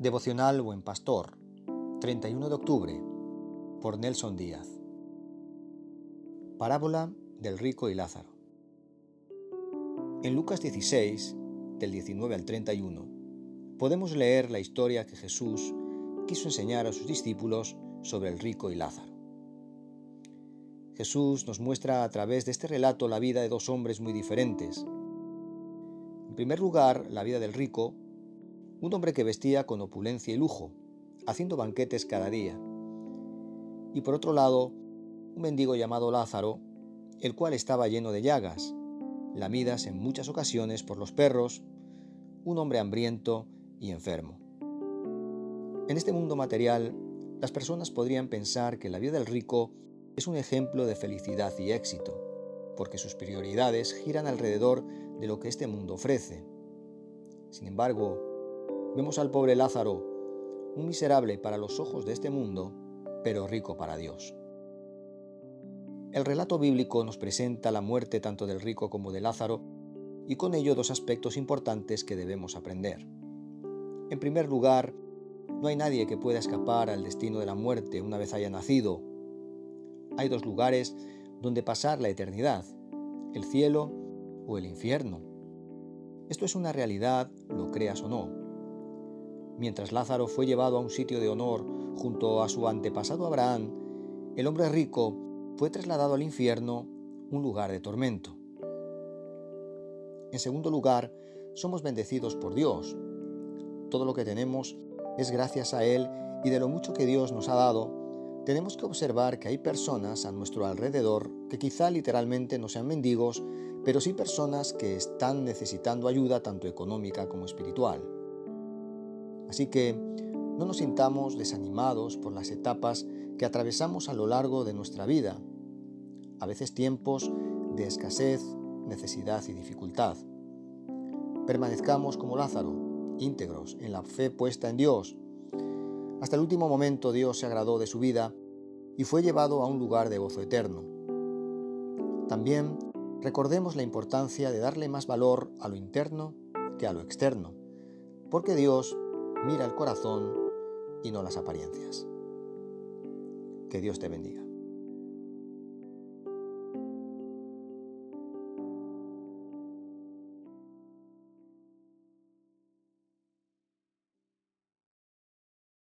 Devocional Buen Pastor, 31 de octubre, por Nelson Díaz. Parábola del rico y Lázaro. En Lucas 16, del 19 al 31, podemos leer la historia que Jesús quiso enseñar a sus discípulos sobre el rico y Lázaro. Jesús nos muestra a través de este relato la vida de dos hombres muy diferentes. En primer lugar, la vida del rico un hombre que vestía con opulencia y lujo, haciendo banquetes cada día. Y por otro lado, un mendigo llamado Lázaro, el cual estaba lleno de llagas, lamidas en muchas ocasiones por los perros, un hombre hambriento y enfermo. En este mundo material, las personas podrían pensar que la vida del rico es un ejemplo de felicidad y éxito, porque sus prioridades giran alrededor de lo que este mundo ofrece. Sin embargo, vemos al pobre Lázaro, un miserable para los ojos de este mundo, pero rico para Dios. El relato bíblico nos presenta la muerte tanto del rico como de Lázaro y con ello dos aspectos importantes que debemos aprender. En primer lugar, no hay nadie que pueda escapar al destino de la muerte una vez haya nacido. Hay dos lugares donde pasar la eternidad, el cielo o el infierno. Esto es una realidad, lo creas o no. Mientras Lázaro fue llevado a un sitio de honor junto a su antepasado Abraham, el hombre rico fue trasladado al infierno, un lugar de tormento. En segundo lugar, somos bendecidos por Dios. Todo lo que tenemos es gracias a Él y de lo mucho que Dios nos ha dado, tenemos que observar que hay personas a nuestro alrededor que quizá literalmente no sean mendigos, pero sí personas que están necesitando ayuda tanto económica como espiritual. Así que no nos sintamos desanimados por las etapas que atravesamos a lo largo de nuestra vida, a veces tiempos de escasez, necesidad y dificultad. Permanezcamos como Lázaro, íntegros en la fe puesta en Dios. Hasta el último momento Dios se agradó de su vida y fue llevado a un lugar de gozo eterno. También recordemos la importancia de darle más valor a lo interno que a lo externo, porque Dios mira el corazón y no las apariencias. Que Dios te bendiga.